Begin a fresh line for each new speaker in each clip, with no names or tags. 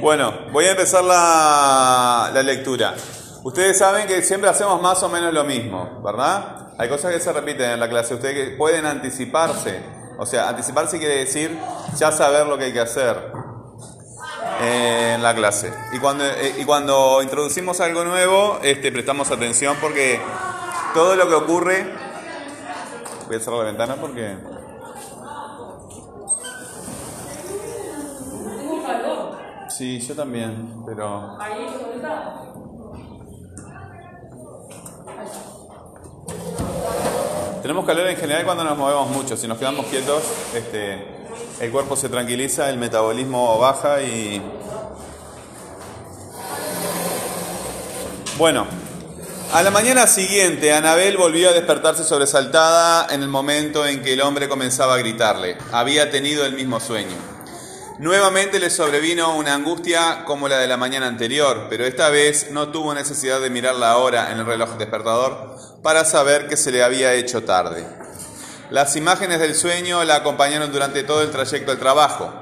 Bueno, voy a empezar la, la lectura. Ustedes saben que siempre hacemos más o menos lo mismo, ¿verdad? Hay cosas que se repiten en la clase. Ustedes pueden anticiparse. O sea, anticiparse quiere decir ya saber lo que hay que hacer en la clase. Y cuando, eh, y cuando introducimos algo nuevo, este, prestamos atención porque todo lo que ocurre... Voy a cerrar la ventana porque... Sí, yo también, pero... Tenemos calor en general cuando nos movemos mucho. Si nos quedamos quietos, este, el cuerpo se tranquiliza, el metabolismo baja y... Bueno, a la mañana siguiente, Anabel volvió a despertarse sobresaltada en el momento en que el hombre comenzaba a gritarle. Había tenido el mismo sueño. Nuevamente le sobrevino una angustia como la de la mañana anterior, pero esta vez no tuvo necesidad de mirar la hora en el reloj despertador para saber que se le había hecho tarde. Las imágenes del sueño la acompañaron durante todo el trayecto al trabajo.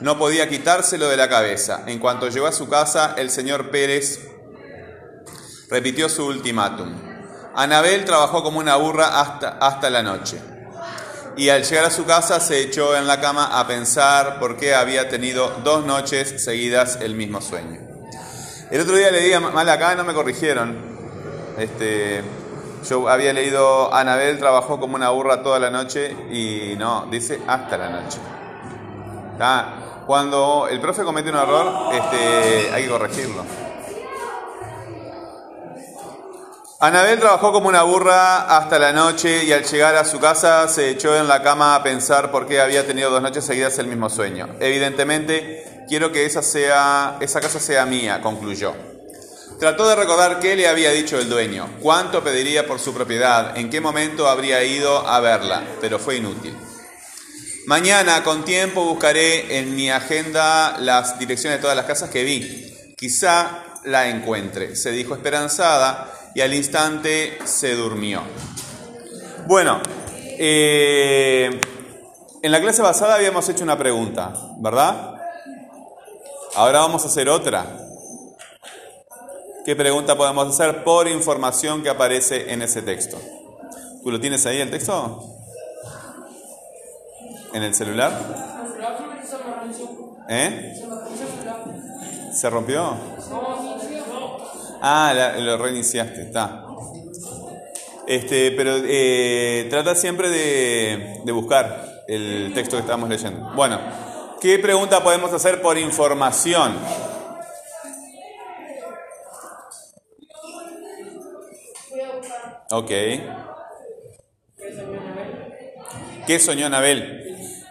No podía quitárselo de la cabeza. En cuanto llegó a su casa, el señor Pérez repitió su ultimátum. Anabel trabajó como una burra hasta, hasta la noche y al llegar a su casa se echó en la cama a pensar por qué había tenido dos noches seguidas el mismo sueño. El otro día leí mal acá, no me corrigieron. Este, yo había leído Anabel trabajó como una burra toda la noche y no, dice hasta la noche. Cuando el profe comete un error, este, hay que corregirlo. Anabel trabajó como una burra hasta la noche y al llegar a su casa se echó en la cama a pensar por qué había tenido dos noches seguidas el mismo sueño. Evidentemente, quiero que esa, sea, esa casa sea mía, concluyó. Trató de recordar qué le había dicho el dueño, cuánto pediría por su propiedad, en qué momento habría ido a verla, pero fue inútil. Mañana, con tiempo, buscaré en mi agenda las direcciones de todas las casas que vi. Quizá la encuentre, se dijo esperanzada y al instante se durmió. Bueno, eh, en la clase pasada habíamos hecho una pregunta, ¿verdad? Ahora vamos a hacer otra. ¿Qué pregunta podemos hacer por información que aparece en ese texto? ¿Tú lo tienes ahí el texto? ¿En el celular? ¿Eh? ¿Se rompió? Ah, lo reiniciaste, está. Este, pero eh, trata siempre de, buscar el texto que estamos leyendo. Bueno, ¿qué pregunta podemos hacer por información? Ok. ¿Qué soñó Anabel?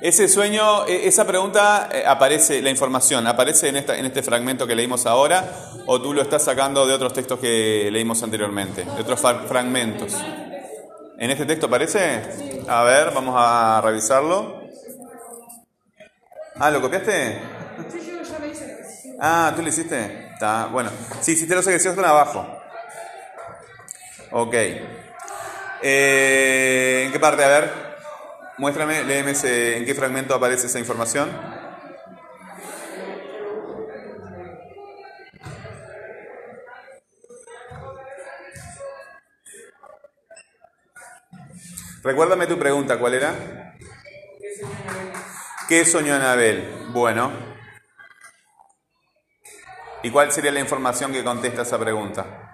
Ese sueño, e, esa pregunta eh, aparece, la información, aparece en, esta, en este fragmento que leímos ahora, o tú lo estás sacando de otros textos que leímos anteriormente, de otros fragmentos. ¿En este texto aparece? A ver, vamos a revisarlo. Ah, ¿lo copiaste? Ah, ¿tú lo hiciste? Está, bueno. Sí, hiciste los ejercicios con abajo. Ok. Eh, ¿En qué parte? A ver. Muéstrame, léeme ese, en qué fragmento aparece esa información. Recuérdame tu pregunta, ¿cuál era? ¿Qué soñó Anabel? Bueno. ¿Y cuál sería la información que contesta esa pregunta?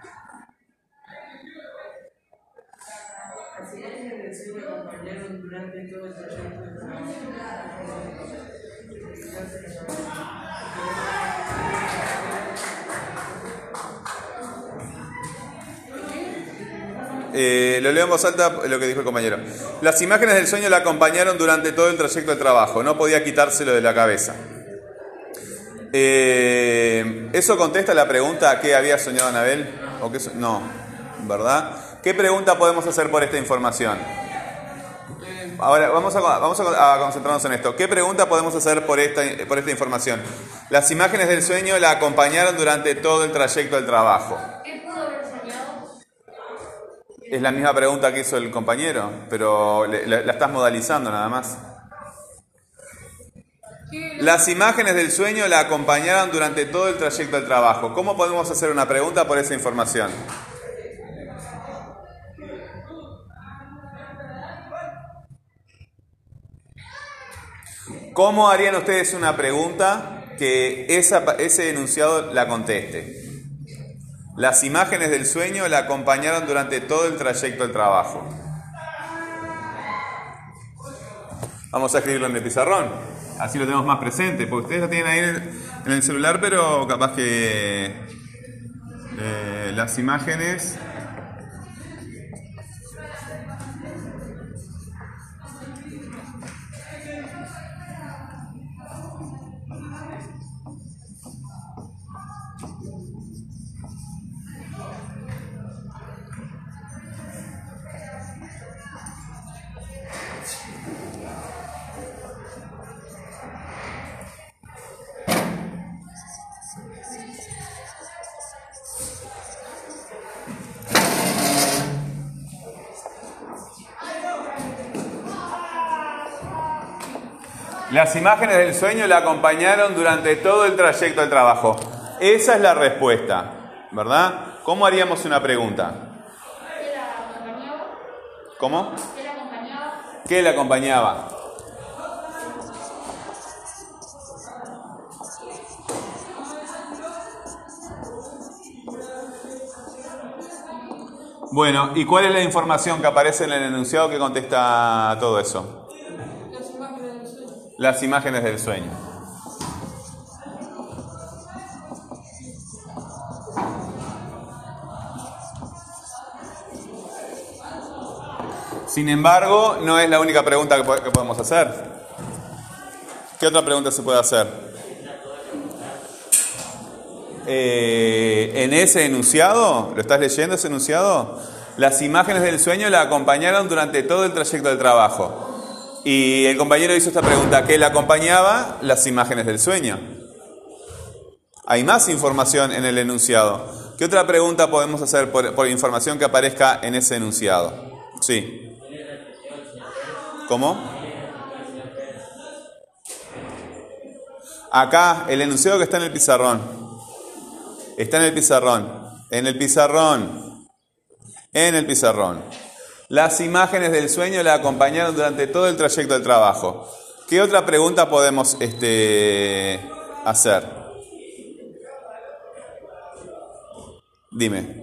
Eh, lo leo en voz alta lo que dijo el compañero. Las imágenes del sueño la acompañaron durante todo el trayecto de trabajo, no podía quitárselo de la cabeza. Eh, ¿Eso contesta la pregunta qué había soñado Anabel? ¿O qué no, ¿verdad? ¿Qué pregunta podemos hacer por esta información? Ahora vamos a, vamos a, concentrarnos en esto. ¿Qué pregunta podemos hacer por esta, por esta información? Las imágenes del sueño la acompañaron durante todo el trayecto del trabajo. Es la misma pregunta que hizo el compañero, pero la, estás modalizando nada más. Las imágenes del sueño la acompañaron durante todo el trayecto al trabajo. ¿Cómo podemos hacer una pregunta por esa información? ¿Cómo harían ustedes una pregunta que ese enunciado la conteste? Las imágenes del sueño la acompañaron durante todo el trayecto al trabajo. Vamos a escribirlo en el pizarrón, así lo tenemos más presente, porque ustedes lo tienen ahí en el celular, pero capaz que eh, las imágenes Las imágenes del sueño la acompañaron durante todo el trayecto del trabajo. Esa es la respuesta, ¿verdad? ¿Cómo haríamos una pregunta? ¿Cómo? ¿Qué la acompañaba? Bueno, ¿y cuál es la información que aparece en el enunciado que contesta todo eso? Las imágenes del sueño. Sin embargo, no es la única pregunta que podemos hacer. ¿Qué otra pregunta se puede hacer? Eh, en ese enunciado, ¿lo estás leyendo ese enunciado? Las imágenes del sueño la acompañaron durante todo el trayecto del trabajo. Y el compañero hizo esta pregunta, ¿qué le acompañaba? Las imágenes del sueño. Hay más información en el enunciado. ¿Qué otra pregunta podemos hacer por, información que aparezca en ese enunciado? Sí. ¿Cómo? Acá, el enunciado que está en el pizarrón. Está en el pizarrón. En el pizarrón. En el pizarrón. Las imágenes del sueño la acompañaron durante todo el trayecto del trabajo. ¿Qué otra pregunta podemos este, hacer? Dime.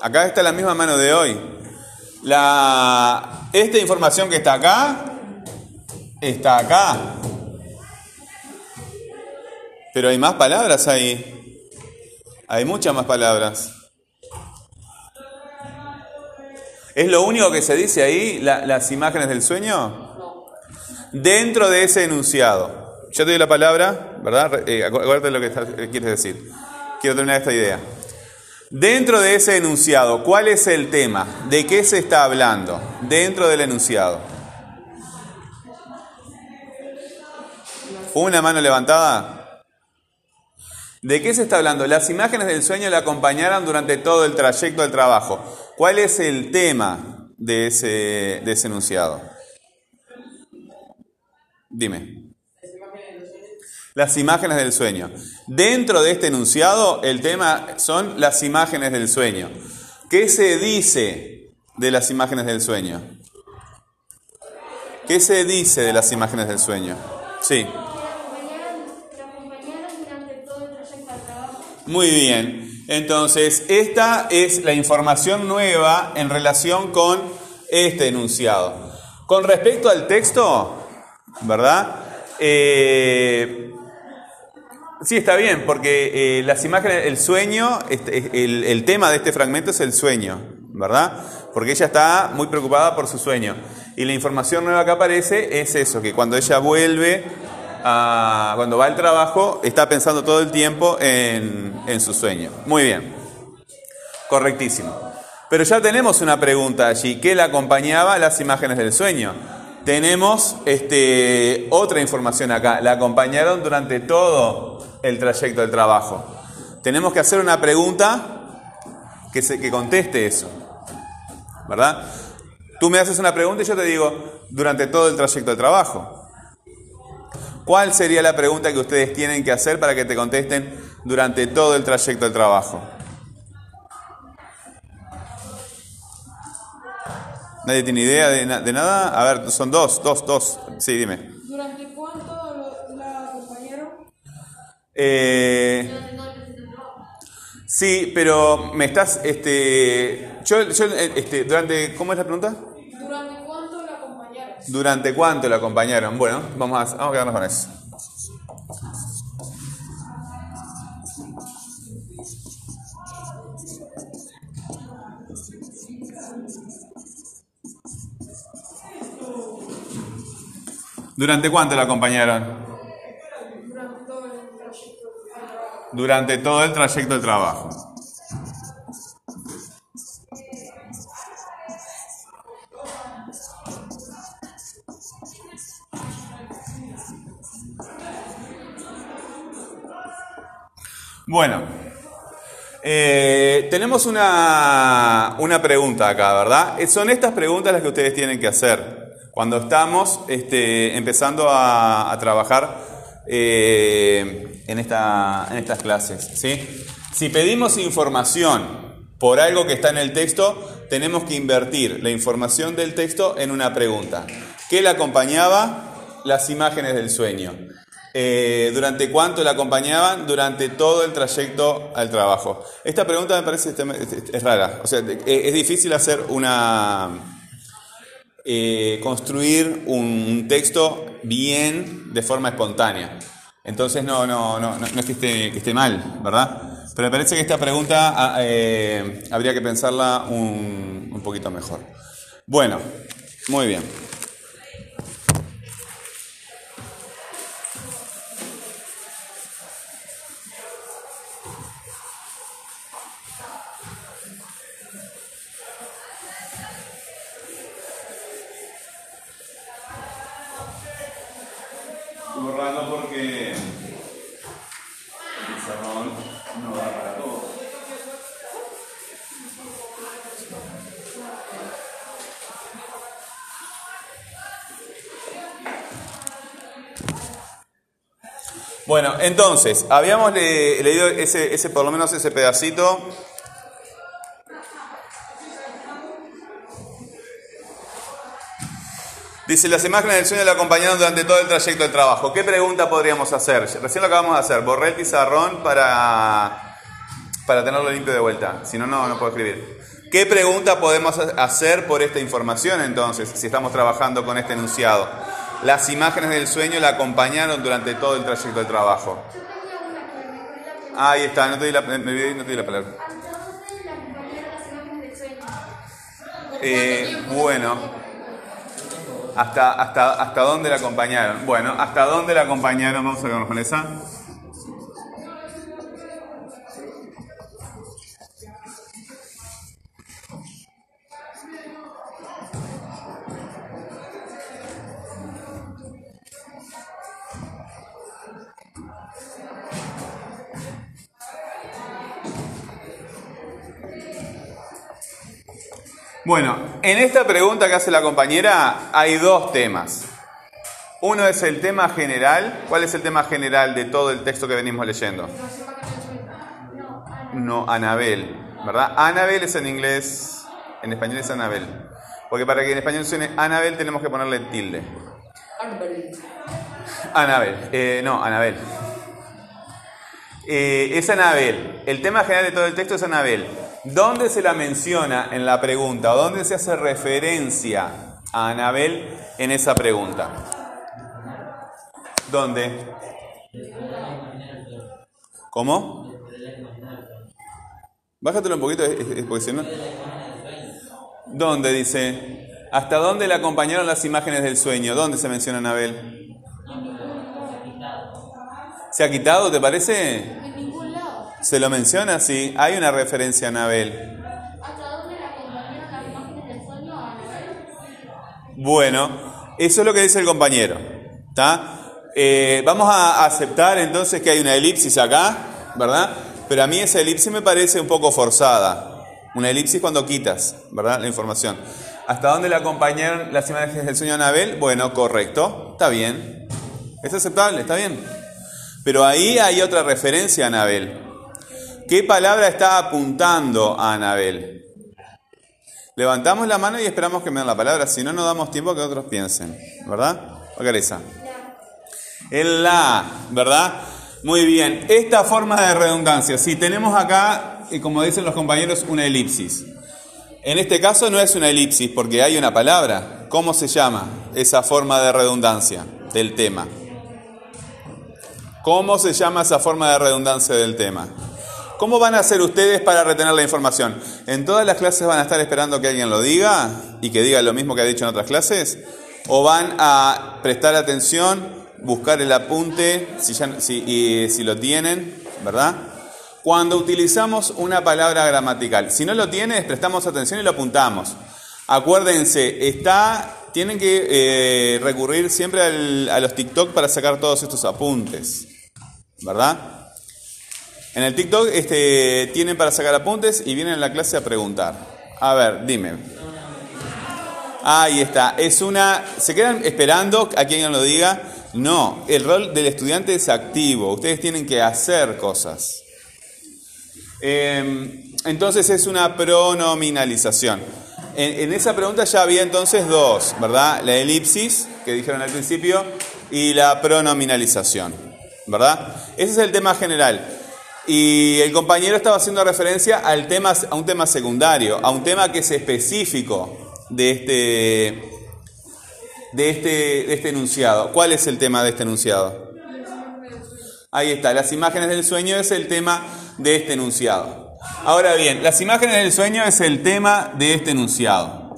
Acá está la misma mano de hoy. La, esta información que está acá, está acá. Pero hay más palabras ahí. Hay muchas más palabras. ¿Es lo único que se dice ahí, las imágenes del sueño? Dentro de ese enunciado. Ya te doy la palabra, ¿verdad? Eh, acuérdate lo que eh, quieres decir. Quiero terminar esta idea. Dentro de ese enunciado, ¿cuál es el tema? ¿De qué se está hablando? Dentro del enunciado. Una mano levantada. ¿De qué se está hablando? Las imágenes del sueño le acompañaron durante todo el trayecto del trabajo. ¿Cuál es el tema de ese, de ese enunciado? Dime. Las imágenes del sueño. Dentro de este enunciado, el tema son las imágenes del sueño. ¿Qué se dice de las imágenes del sueño? ¿Qué se dice de las imágenes del sueño? Sí. Muy bien. Entonces, esta es la información nueva en relación con este enunciado. Con respecto al texto, ¿verdad? Eh, sí, está bien, porque eh, las imágenes, el sueño, este, el, tema de este fragmento es el sueño, ¿verdad? Porque ella está muy preocupada por su sueño. Y la información nueva que aparece es eso, que cuando ella vuelve cuando va al trabajo, está pensando todo el tiempo en, su sueño. Muy bien, correctísimo. Pero ya tenemos una pregunta allí, ¿qué le acompañaba las imágenes del sueño? Tenemos este, otra información acá, la acompañaron durante todo el trayecto del trabajo. Tenemos que hacer una pregunta que, se, que conteste eso, ¿verdad? Tú me haces una pregunta y yo te digo, durante todo el trayecto del trabajo. ¿Cuál sería la pregunta que ustedes tienen que hacer para que te contesten durante todo el trayecto del trabajo? ¿Nadie tiene idea de, na- de nada? A ver, son dos, dos, dos. Sí, dime.
¿Durante cuánto la acompañaron?
Eh, sí, pero me estás, este, yo, yo, eh, este, durante, ¿cómo es la pregunta?
¿Durante cuánto la acompañaron?
¿Durante cuánto la acompañaron? Bueno, vamos a, vamos a quedarnos con eso. ¿Durante cuánto la acompañaron?
Durante todo el trayecto.
Durante todo el trayecto del trabajo. Bueno, eh, tenemos una, una pregunta acá, ¿verdad? Eh, Son estas preguntas las que ustedes tienen que hacer cuando estamos este, empezando a, trabajar eh, en, esta, en estas clases. ¿sí? Si pedimos información por algo que está en el texto, tenemos que invertir la información del texto en una pregunta. ¿Qué le acompañaba? Las imágenes del sueño. Eh, ¿Durante cuánto la acompañaban? Durante todo el trayecto al trabajo. Esta pregunta me parece este- es, es rara. O sea, de- es difícil hacer una, eh, construir un texto bien de forma espontánea. Entonces no, no, no, no, no es que esté, mal, ¿verdad? Pero me parece que esta pregunta ah, eh, habría que pensarla un poquito mejor. Bueno, muy bien. Bueno, entonces, habíamos le- leído ese, ese, por lo menos ese pedacito. Dice, las imágenes del sueño le acompañaron durante todo el trayecto del trabajo. ¿Qué pregunta podríamos hacer? Recién lo acabamos de hacer. Borré el pizarrón para, para tenerlo limpio de vuelta. Si no, no, no puedo escribir. ¿Qué pregunta podemos hacer por esta información entonces, si estamos trabajando con este enunciado? Las imágenes del sueño la acompañaron durante todo el trayecto del trabajo. Ahí está, no te di la, me olvidé no te di la palabra. Eh, bueno, hasta, hasta, ¿hasta dónde la acompañaron? Bueno, ¿hasta dónde la acompañaron? Vamos a quedarnos con esa. Bueno, en esta pregunta que hace la compañera hay dos temas. Uno es el tema general. ¿Cuál es el tema general de todo el texto que venimos leyendo? No, Anabel, ¿verdad? Anabel es en inglés, en español es Anabel. Porque para que en español suene Anabel tenemos que ponerle tilde. Anabel, eh, no, Anabel. Eh, es Anabel. El tema general de todo el texto es Anabel. ¿Dónde se la menciona en la pregunta? ¿O dónde se hace referencia a Anabel en esa pregunta? ¿Dónde? ¿Cómo? Bájatelo un poquito, porque si no... ¿Dónde dice? ¿Hasta dónde le acompañaron las imágenes del sueño? ¿Dónde se menciona Anabel? ¿Se ha quitado, te parece? ¿Se lo menciona? Sí, hay una referencia a Anabel. Bueno, eso es lo que dice el compañero. Eh, vamos a aceptar entonces que hay una elipsis acá, ¿verdad? Pero a mí esa elipsis me parece un poco forzada. Una elipsis cuando quitas, ¿verdad? La información. ¿Hasta dónde le acompañaron las imágenes del sueño a Anabel? Bueno, correcto, está bien. ¿Es aceptable? ¿Está bien? Pero ahí hay otra referencia a Anabel. ¿Qué palabra está apuntando a Anabel? Levantamos la mano y esperamos que me den la palabra, si no, no damos tiempo a que otros piensen, ¿verdad? ¿O Careza? El la, ¿verdad? Muy bien. Esta forma de redundancia, si tenemos acá, como dicen los compañeros, una elipsis. En este caso no es una elipsis porque hay una palabra. ¿Cómo se llama esa forma de redundancia del tema? ¿Cómo se llama esa forma de redundancia del tema? ¿Cómo van a hacer ustedes para retener la información? ¿En todas las clases van a estar esperando que alguien lo diga y que diga lo mismo que ha dicho en otras clases? ¿O van a prestar atención, buscar el apunte, si, ya, si, si lo tienen, ¿verdad? Cuando utilizamos una palabra gramatical, si no lo tienes, prestamos atención y lo apuntamos. Acuérdense, está, tienen que eh, recurrir siempre a los TikTok para sacar todos estos apuntes, ¿verdad? En el TikTok este, tienen para sacar apuntes y vienen a la clase a preguntar. A ver, dime. Ahí está. Es una. ¿Se quedan esperando a quien lo diga? No. El rol del estudiante es activo. Ustedes tienen que hacer cosas. Eh, entonces es una pronominalización. En, en, esa pregunta ya había entonces dos, ¿verdad? La elipsis, que dijeron al principio, y la pronominalización, ¿verdad? Ese es el tema general. Y el compañero estaba haciendo referencia al tema, a un tema secundario, a un tema que es específico de este, de este, de este enunciado. ¿Cuál es el tema de este enunciado? Ahí está, las imágenes del sueño es el tema de este enunciado. Ahora bien, las imágenes del sueño es el tema de este enunciado.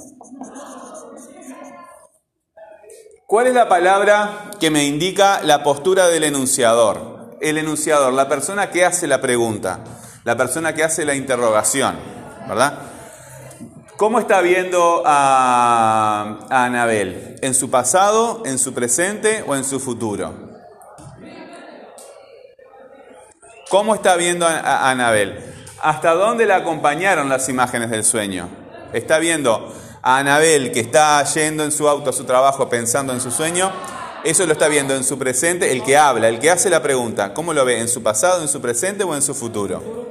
¿Cuál es la palabra que me indica la postura del enunciador? El enunciador, la persona que hace la pregunta, la persona que hace la interrogación, ¿verdad? ¿Cómo está viendo a, Anabel? ¿En su pasado, en su presente o en su futuro? ¿Cómo está viendo a, a Anabel? ¿Hasta dónde la acompañaron las imágenes del sueño? ¿Está viendo a Anabel que está yendo en su auto a su trabajo pensando en su sueño? Eso lo está viendo en su presente el que habla, el que hace la pregunta. ¿Cómo lo ve? ¿En su pasado, en su presente o en su futuro?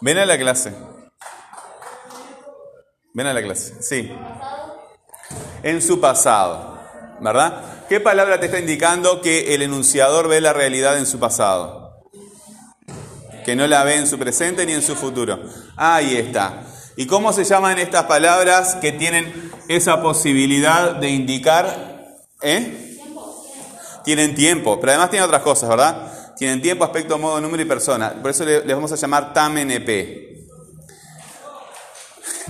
Ven a la clase. Ven a la clase. Sí. En su pasado. ¿Verdad? ¿Qué palabra te está indicando que el enunciador ve la realidad en su pasado? Que no la ve en su presente ni en su futuro. Ahí está. ¿Y cómo se llaman estas palabras que tienen esa posibilidad de indicar? ¿Eh? Tienen tiempo, pero además tienen otras cosas, ¿verdad? Tienen tiempo, aspecto, modo, número y persona. Por eso les vamos a llamar TAMNP.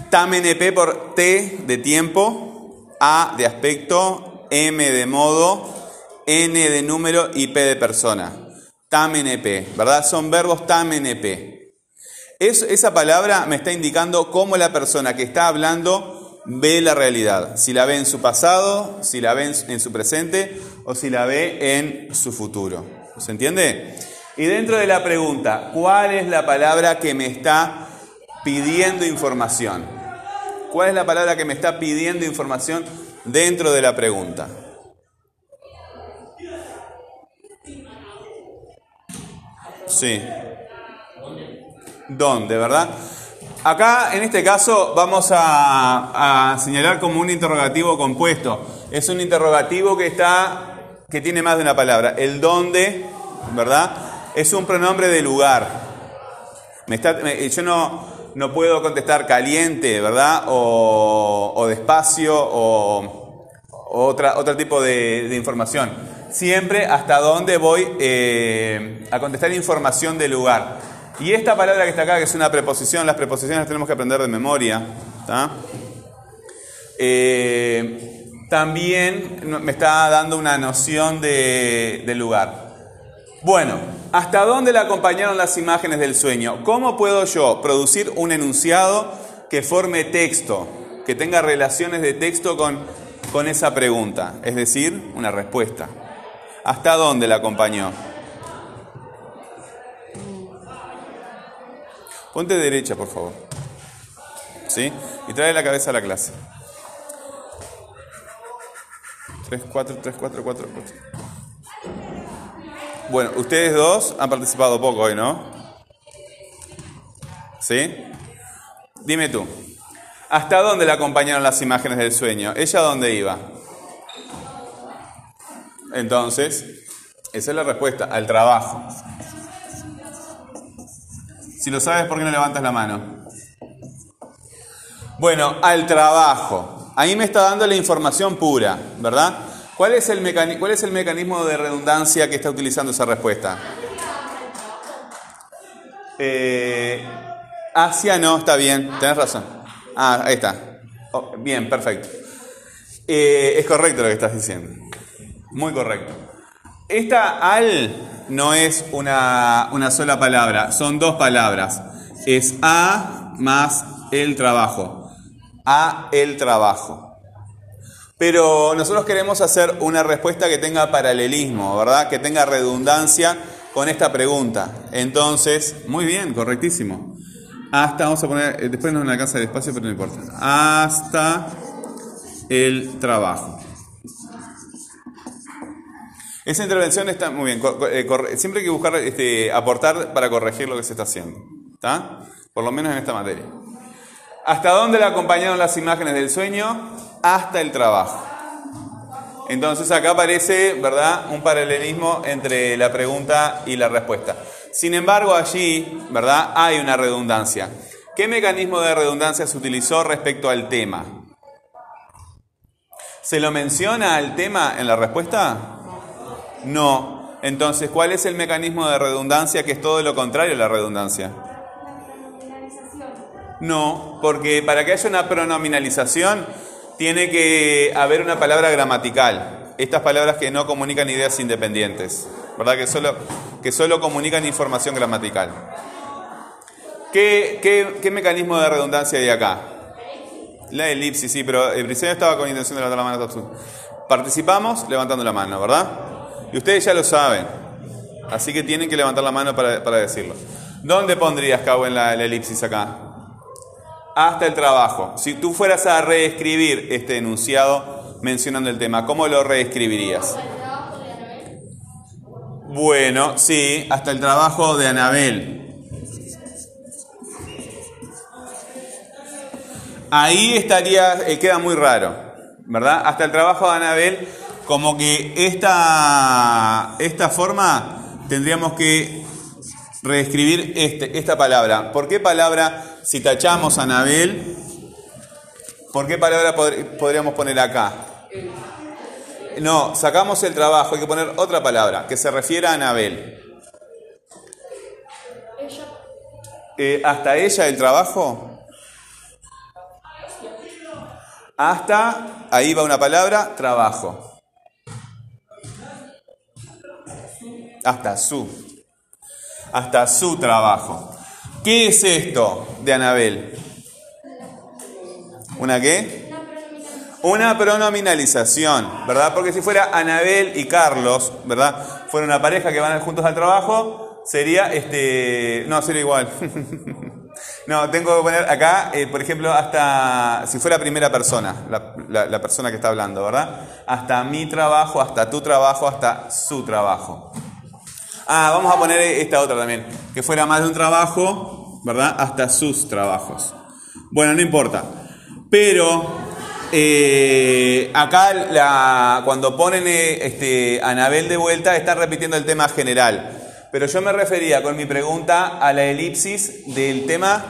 TAMNP por T de tiempo, A de aspecto, M de modo, N de número y P de persona. TAMNP, ¿verdad? Son verbos TAMNP. Es, esa palabra me está indicando cómo la persona que está hablando ve la realidad. Si la ve en su pasado, si la ve en su presente o si la ve en su futuro. ¿Se entiende? Y dentro de la pregunta, ¿cuál es la palabra que me está pidiendo información? ¿Cuál es la palabra que me está pidiendo información dentro de la pregunta? Sí. ¿Dónde, verdad? Acá, en este caso, vamos a, señalar como un interrogativo compuesto. Es un interrogativo que está, que tiene más de una palabra. El dónde, ¿verdad? Es un pronombre de lugar. Me está, me, yo no, no puedo contestar caliente, ¿verdad? O, o despacio o, otra, otro tipo de, información. Siempre hasta dónde voy eh, a contestar información de lugar. Y esta palabra que está acá, que es una preposición, las preposiciones las tenemos que aprender de memoria. Eh, también me está dando una noción de, de lugar. Bueno, ¿hasta dónde le acompañaron las imágenes del sueño? ¿Cómo puedo yo producir un enunciado que forme texto, que tenga relaciones de texto con, con esa pregunta? Es decir, una respuesta. ¿Hasta dónde la acompañó? Ponte derecha, por favor. ¿Sí? Y trae la cabeza a la clase. 3, 4, 3, 4, 4, 4. Bueno, ustedes dos han participado poco hoy, ¿no? ¿Sí? Dime tú. ¿Hasta dónde le acompañaron las imágenes del sueño? ¿Ella dónde iba? Entonces, esa es la respuesta, al trabajo. Si lo sabes, ¿por qué no levantas la mano? Bueno, al trabajo. Ahí me está dando la información pura, ¿verdad? ¿Cuál es el, mecani- cuál es el mecanismo de redundancia que está utilizando esa respuesta? Eh, hacia no, está bien, tenés razón. Ah, ahí está. Oh, bien, perfecto. Eh, es correcto lo que estás diciendo. Muy correcto. Esta al no es una, una sola palabra, son dos palabras. Es a más el trabajo. A el trabajo. Pero nosotros queremos hacer una respuesta que tenga paralelismo, ¿verdad? Que tenga redundancia con esta pregunta. Entonces, muy bien, correctísimo. Hasta, vamos a poner, eh, después no nos alcanza el espacio, pero no importa. Hasta el trabajo. Esa intervención está muy bien. eh, siempre hay que buscar este, aportar para corregir lo que se está haciendo. ¿Está? Por lo menos en esta materia. ¿Hasta dónde le acompañaron las imágenes del sueño? Hasta el trabajo. Entonces acá aparece, ¿verdad?, un paralelismo entre la pregunta y la respuesta. Sin embargo, allí, ¿verdad?, hay una redundancia. ¿Qué mecanismo de redundancia se utilizó respecto al tema? ¿Se lo menciona al tema en la respuesta? No. Entonces, ¿cuál es el mecanismo de redundancia que es todo lo contrario a la redundancia? No, porque para que haya una pronominalización tiene que haber una palabra gramatical. Estas palabras que no comunican ideas independientes, ¿verdad? Que solo, que solo comunican información gramatical. ¿Qué, qué, qué mecanismo de redundancia hay acá? La elipsis, sí, pero el Briceño estaba con intención de levantar la mano. Participamos levantando la mano, ¿verdad? Y ustedes ya lo saben. Así que tienen que levantar la mano para, para decirlo. ¿Dónde pondrías, Cabo, en la elipsis acá? Hasta el trabajo. Si tú fueras a reescribir este enunciado mencionando el tema, ¿cómo lo reescribirías? Bueno, sí, hasta el trabajo de Anabel. Ahí estaría, eh, queda muy raro, ¿verdad? Hasta el trabajo de Anabel, como que esta, esta forma tendríamos que reescribir este, esta palabra. ¿Por qué palabra, si tachamos Anabel, por qué palabra pod- podríamos poner acá? No, sacamos el trabajo, hay que poner otra palabra que se refiera a Anabel. Eh, ¿Hasta ella el trabajo? Hasta, ahí va una palabra, trabajo. Hasta su. Hasta su trabajo. ¿Qué es esto de Anabel? ¿Una qué? Una pronominalización, ¿verdad? Porque si fuera Anabel y Carlos, ¿verdad? Fuera una pareja que van juntos al trabajo, sería este. No, sería igual. no, tengo que poner acá, eh, por ejemplo, hasta. Si fuera primera persona, la, la- la persona que está hablando, ¿verdad? Hasta mi trabajo, hasta tu trabajo, hasta su trabajo. Ah, vamos a poner esta otra también. Que fuera más de un trabajo, ¿verdad? Hasta sus trabajos. Bueno, no importa. Pero eh, acá cuando ponen eh, este, Anabel de vuelta, están repitiendo el tema general. Pero yo me refería con mi pregunta a la elipsis del tema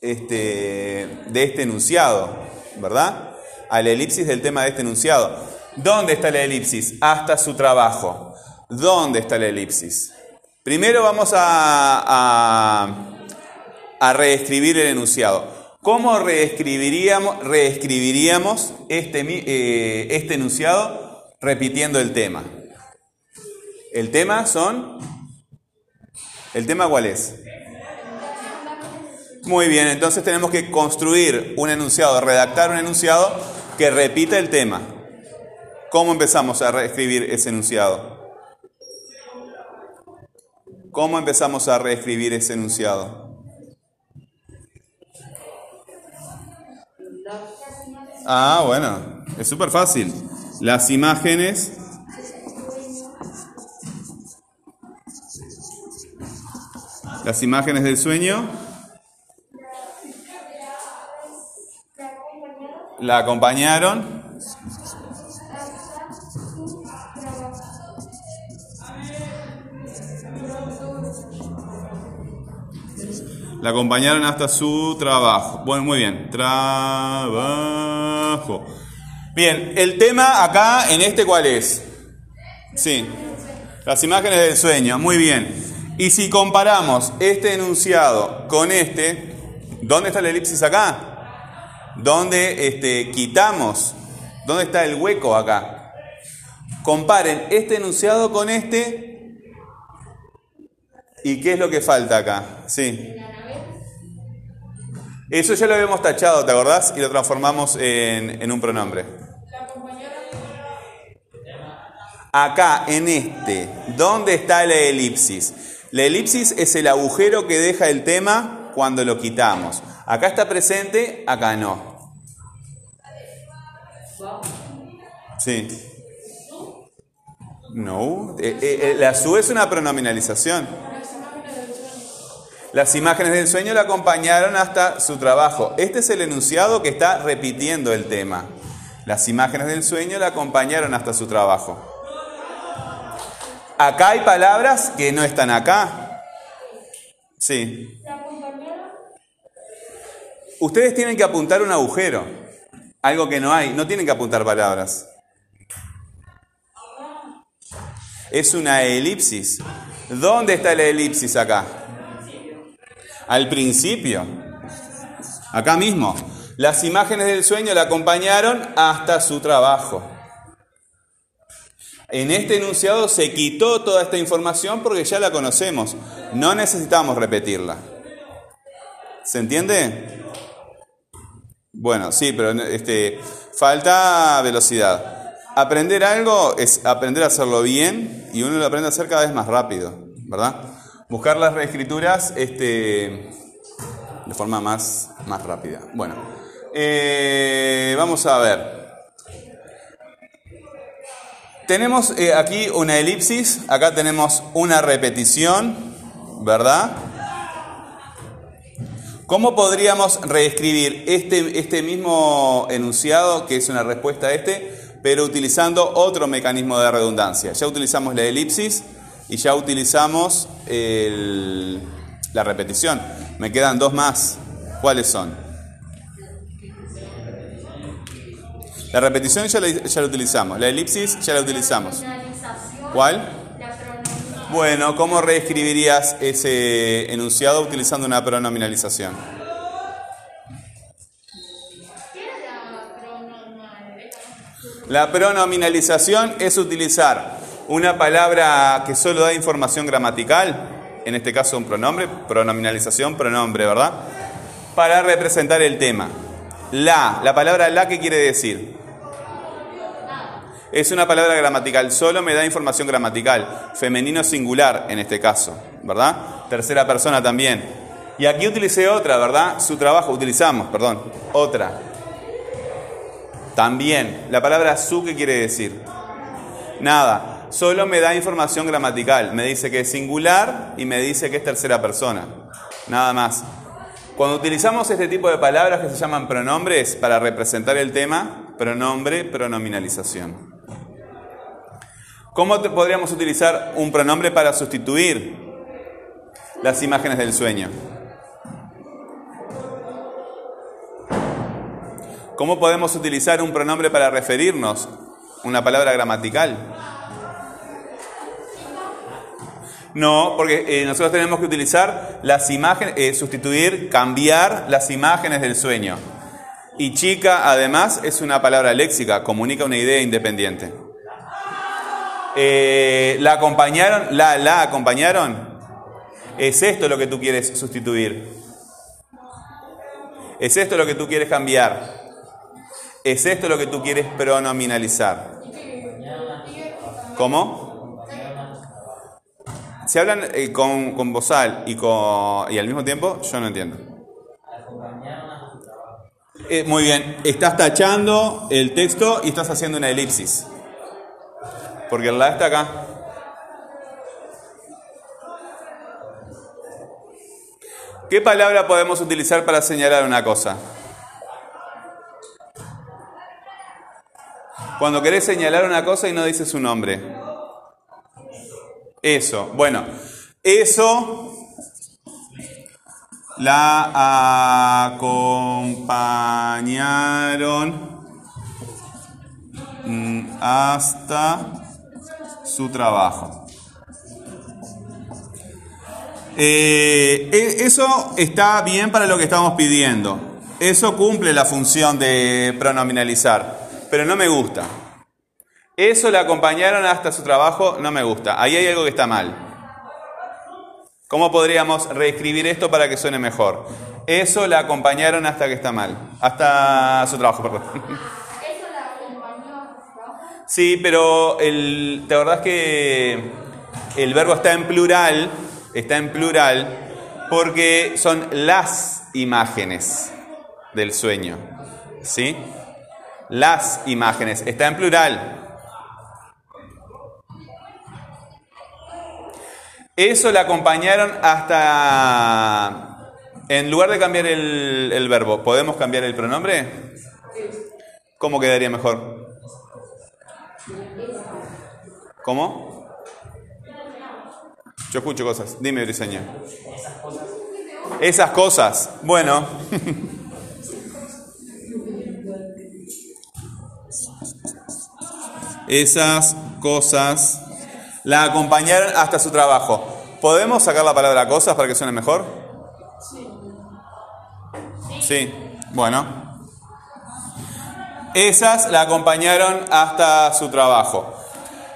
este, de este enunciado, ¿verdad? A la elipsis del tema de este enunciado. ¿Dónde está la elipsis? Hasta su trabajo. ¿Dónde está la elipsis? Primero vamos a, a, reescribir el enunciado. ¿Cómo reescribiríamos, este, eh, este enunciado repitiendo el tema? El tema son... ¿El tema cuál es? Muy bien, entonces tenemos que construir un enunciado, redactar un enunciado que repita el tema. ¿Cómo empezamos a reescribir ese enunciado? ¿Cómo empezamos a reescribir ese enunciado? Ah, bueno, es súper fácil. Las imágenes las imágenes del sueño la acompañaron La acompañaron hasta su trabajo. Bueno, muy bien. Trabajo. Bien, el tema acá en este cuál es? Sí. Las imágenes del sueño. Muy bien. Y si comparamos este enunciado con este, ¿dónde está la elipsis acá? ¿Dónde este, quitamos? ¿Dónde está el hueco acá? Comparen este enunciado con este. ¿Y qué es lo que falta acá? Sí. Eso ya lo habíamos tachado, ¿te acordás? Y lo transformamos en, un pronombre. Acá, en este, ¿dónde está la elipsis? La elipsis es el agujero que deja el tema cuando lo quitamos. Acá está presente, acá no. Sí. No. Eh, eh, eh, la su es una pronominalización. Las imágenes del sueño la acompañaron hasta su trabajo. Este es el enunciado que está repitiendo el tema. Las imágenes del sueño la acompañaron hasta su trabajo. Acá hay palabras que no están acá. Sí. Ustedes tienen que apuntar un agujero. Algo que no hay. No tienen que apuntar palabras. Es una elipsis. ¿Dónde está la elipsis acá? Al principio. Acá mismo. Las imágenes del sueño la acompañaron hasta su trabajo. En este enunciado se quitó toda esta información porque ya la conocemos. No necesitamos repetirla. ¿Se entiende? Bueno, sí, pero este, falta velocidad. Aprender algo es aprender a hacerlo bien y uno lo aprende a hacer cada vez más rápido, ¿verdad? Buscar las reescrituras este, de forma más, más rápida. Bueno, eh, vamos a ver. Tenemos eh, aquí una elipsis, acá tenemos una repetición, ¿verdad? ¿Cómo podríamos reescribir este, este mismo enunciado, que es una respuesta a este, pero utilizando otro mecanismo de redundancia? Ya utilizamos la elipsis y ya utilizamos el- la repetición. Me quedan dos más. ¿Cuáles son? La repetición ya la, ya la utilizamos. La elipsis ya la utilizamos. ¿Cuál? Bueno, ¿cómo reescribirías ese enunciado utilizando una pronominalización?
La pronominalización
es utilizar una palabra que solo da información gramatical, en este caso un pronombre, pronominalización, pronombre, ¿verdad? Para representar el tema. La, la palabra la, ¿qué quiere decir? Es una palabra gramatical, solo me da información gramatical, femenino singular en este caso, ¿verdad? Tercera persona también. Y aquí utilicé otra, ¿verdad? Su trabajo, utilizamos, perdón, otra. También, la palabra su, ¿qué quiere decir? Nada, solo me da información gramatical, me dice que es singular y me dice que es tercera persona, nada más. Cuando utilizamos este tipo de palabras que se llaman pronombres para representar el tema, pronombre, pronominalización. ¿Cómo podríamos utilizar un pronombre para sustituir las imágenes del sueño? ¿Cómo podemos utilizar un pronombre para referirnos? Una palabra gramatical. No, porque eh, nosotros tenemos que utilizar las imágenes, eh, sustituir, cambiar las imágenes del sueño. Y chica, además, es una palabra léxica, comunica una idea independiente. Eh, ¿La acompañaron? ¿La, la acompañaron? ¿Es esto lo que tú quieres sustituir? ¿Es esto lo que tú quieres cambiar? ¿Es esto lo que tú quieres pronominalizar? ¿Cómo? Si hablan eh, con, con vozal y, con, y al mismo tiempo, yo no entiendo. Eh, muy bien, estás tachando el texto y estás haciendo una elipsis. Porque el la está acá. ¿Qué palabra podemos utilizar para señalar una cosa? Cuando querés señalar una cosa y no dices su nombre. Eso. Bueno, eso la acompañaron mm, hasta su trabajo. Eh, e- eso está bien para lo que estamos pidiendo. Eso cumple la función de pronominalizar, pero no me gusta. Eso le acompañaron hasta su trabajo, no me gusta. Ahí hay algo que está mal. ¿Cómo podríamos reescribir esto para que suene mejor? Eso le acompañaron hasta que está mal. Hasta su trabajo, perdón.
Eso la acompañó a su trabajo.
Sí, pero el, ¿te acordás que el verbo está en plural? Está en plural porque son las imágenes del sueño. ¿Sí? Las imágenes. Está en plural. Eso le acompañaron hasta... En lugar de cambiar el, verbo, ¿podemos cambiar el pronombre? ¿Cómo quedaría mejor? ¿Cómo? Yo escucho cosas. Dime, Briseña. Esas cosas. Bueno. Esas cosas la acompañaron hasta su trabajo. ¿Podemos sacar la palabra cosas para que suene mejor? Sí. Bueno. Esas la acompañaron hasta su trabajo.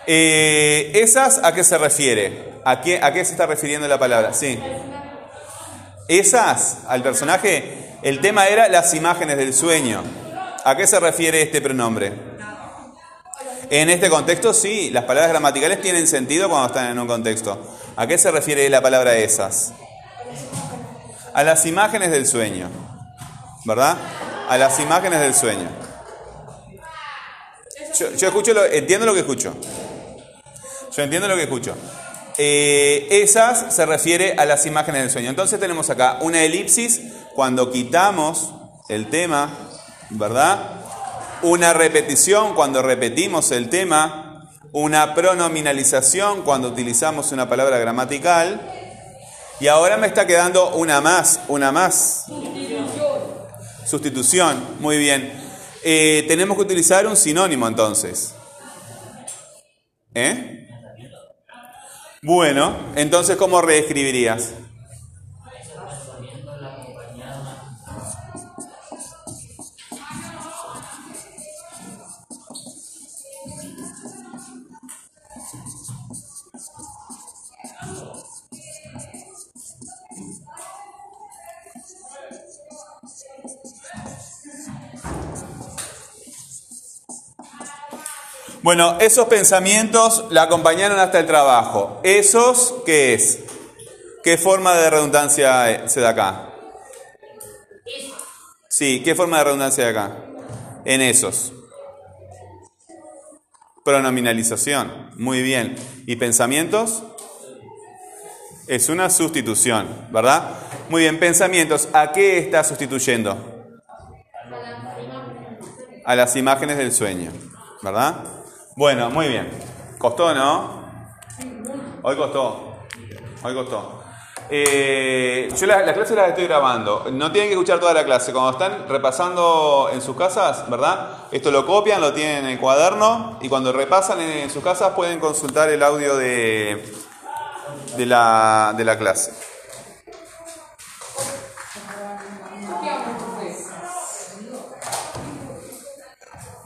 Eh, ¿Esas a qué se refiere? ¿A qué, ¿A qué se está refiriendo la palabra? Sí. Esas, al personaje, el tema era las imágenes del sueño. ¿A qué se refiere este pronombre? En este contexto sí, las palabras gramaticales tienen sentido cuando están en un contexto. ¿A qué se refiere la palabra esas? A las imágenes del sueño. ¿Verdad? A las imágenes del sueño. Yo, escucho, entiendo lo que escucho. Yo entiendo lo que escucho. Eh, esas se refiere a las imágenes del sueño. Entonces tenemos acá una elipsis cuando quitamos el tema, ¿verdad? Una repetición cuando repetimos el tema, una pronominalización cuando utilizamos una palabra gramatical. Y ahora me está quedando una más, una más. Sustitución, muy bien. Eh, tenemos que utilizar un sinónimo entonces. ¿Eh? Bueno, entonces ¿cómo reescribirías? Bueno, esos pensamientos la acompañaron hasta el trabajo. ¿Esos qué es? ¿Qué forma de redundancia se da acá? Sí, ¿qué forma de redundancia de acá? En esos. Pronominalización. Muy bien. ¿Y pensamientos? Es una sustitución, ¿verdad? Muy bien, pensamientos. ¿A qué está sustituyendo? A las imágenes del sueño, ¿verdad? Bueno, muy bien. ¿Costó, no? Hoy costó. Hoy costó. Eh, yo las la clases las estoy grabando. No tienen que escuchar toda la clase. Cuando están repasando en sus casas, ¿verdad? Esto lo copian, lo tienen en el cuaderno y cuando repasan en sus casas pueden consultar el audio de, de, la, de la clase.